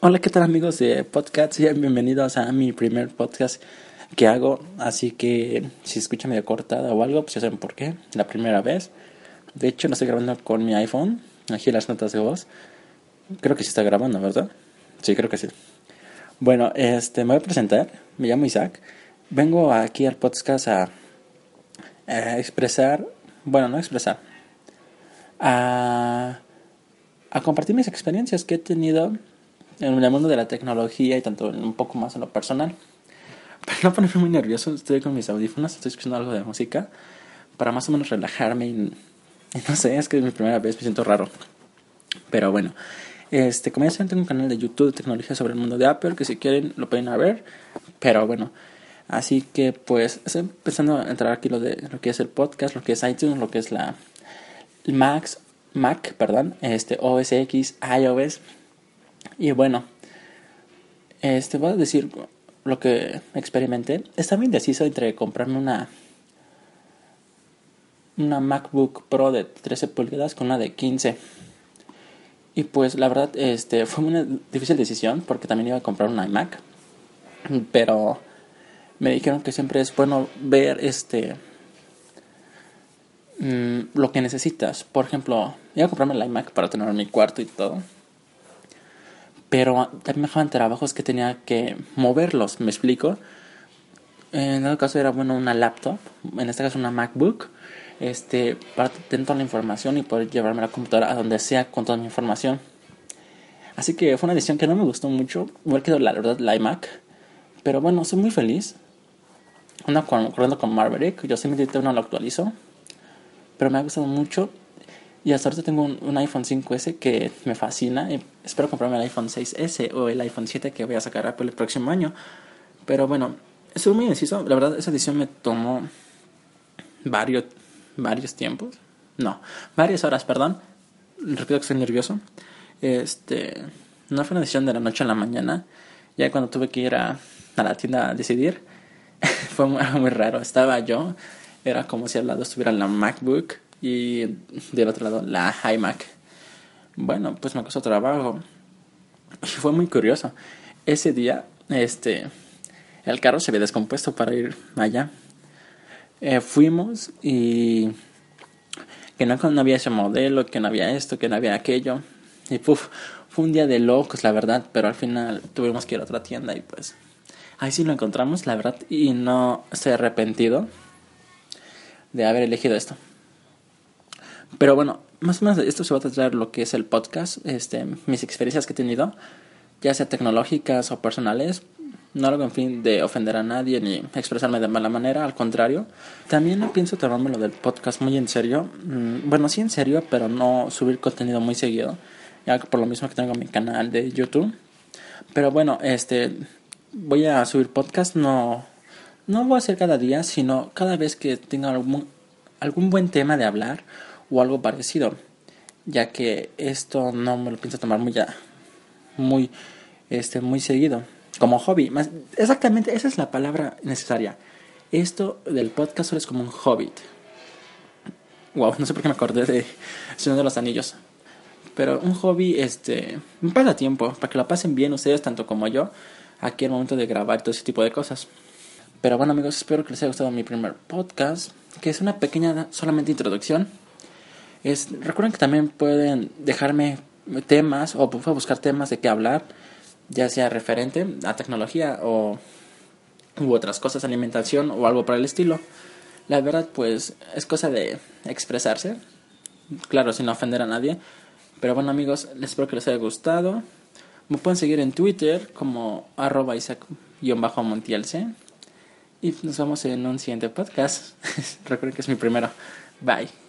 Hola, ¿qué tal amigos de podcast? Bienvenidos a mi primer podcast que hago. Así que si escucha medio cortada o algo, pues ya saben por qué. La primera vez. De hecho, lo estoy grabando con mi iPhone. Aquí las notas de voz. Creo que sí está grabando, ¿verdad? Sí, creo que sí. Bueno, este, me voy a presentar. Me llamo Isaac. Vengo aquí al podcast a, a expresar, bueno, no expresar, a, a compartir mis experiencias que he tenido en el mundo de la tecnología y tanto un poco más en lo personal. Para no ponerme muy nervioso, estoy con mis audífonos, estoy escuchando algo de música para más o menos relajarme y, no sé, es que es mi primera vez, me siento raro. Pero bueno, este, como ya saben, tengo un canal de YouTube de tecnología sobre el mundo de Apple, que si quieren lo pueden ver. Pero bueno, así que pues estoy empezando a entrar aquí lo de lo que es el podcast, lo que es iTunes, lo que es la Max, Mac, perdón, este OS X, iOS, y bueno, este voy a decir lo que experimenté. Estaba indeciso entre comprarme una una MacBook Pro de 13 pulgadas con una de 15. Y pues la verdad este fue una difícil decisión porque también iba a comprar una iMac. Pero me dijeron que siempre es bueno ver este mm, lo que necesitas. Por ejemplo, iba a comprarme la iMac para tener en mi cuarto y todo pero también me dejaban trabajos que tenía que moverlos, ¿me explico? En el caso era bueno una laptop, en este caso una MacBook, este, para tener toda la información y poder llevarme la computadora a donde sea con toda mi información. Así que fue una decisión que no me gustó mucho, me quedó la verdad la iMac, pero bueno, soy muy feliz. Una corriendo con Maverick, yo simplemente no lo actualizo, pero me ha gustado mucho y hasta ahorita tengo un, iPhone 5S que me fascina. Y espero comprarme el iPhone 6S o el iPhone 7 que voy a sacar Apple el próximo año. Pero bueno, estuve muy indeciso. La verdad, esa decisión me tomó varios, varios tiempos. No, varias horas, perdón. Repito que estoy nervioso. Este, no fue una decisión de la noche a la mañana. Ya cuando tuve que ir a, a la tienda a decidir, fue muy, muy raro. Estaba yo, era como si al lado estuviera la MacBook y del otro lado la iMac. Bueno, pues me costó trabajo. Y fue muy curioso. Ese día, este, el carro se había descompuesto para ir allá. Eh, fuimos y que no, había ese modelo, que no había esto, que no había aquello. Y puf, fue un día de locos, la verdad, pero al final tuvimos que ir a otra tienda y pues ahí sí lo encontramos, la verdad, y no estoy arrepentido de haber elegido esto. Pero bueno, más o menos esto se va a tratar lo que es el podcast, este, mis experiencias que he tenido, ya sea tecnológicas o personales. No algo en fin de ofender a nadie ni expresarme de mala manera, al contrario. También pienso tomarme lo del podcast muy en serio. Mm, bueno, sí en serio, pero no subir contenido muy seguido. Ya por lo mismo que tengo mi canal de YouTube. Pero bueno, este voy a subir podcast, no, no voy a hacer cada día, sino cada vez que tenga algún, algún buen tema de hablar o algo parecido, ya que esto no me lo pienso tomar muy ya, muy, este, muy seguido, como hobby. Más, exactamente, esa es la palabra necesaria. Esto del podcast solo es como un hobby. Wow, no sé por qué me acordé de Señor de los Anillos. Pero un hobby, este, un pasatiempo, para que lo pasen bien ustedes, tanto como yo, aquí al momento de grabar todo ese tipo de cosas. Pero bueno amigos, espero que les haya gustado mi primer podcast, que es una pequeña solamente introducción es, recuerden que también pueden dejarme temas o buscar temas de qué hablar, ya sea referente a tecnología o u otras cosas, alimentación o algo por el estilo. La verdad, pues es cosa de expresarse, claro, sin ofender a nadie. Pero bueno, amigos, les espero que les haya gustado. Me pueden seguir en Twitter como arroba Isaac-montielce. Y nos vemos en un siguiente podcast. Recuerden que es mi primero. Bye.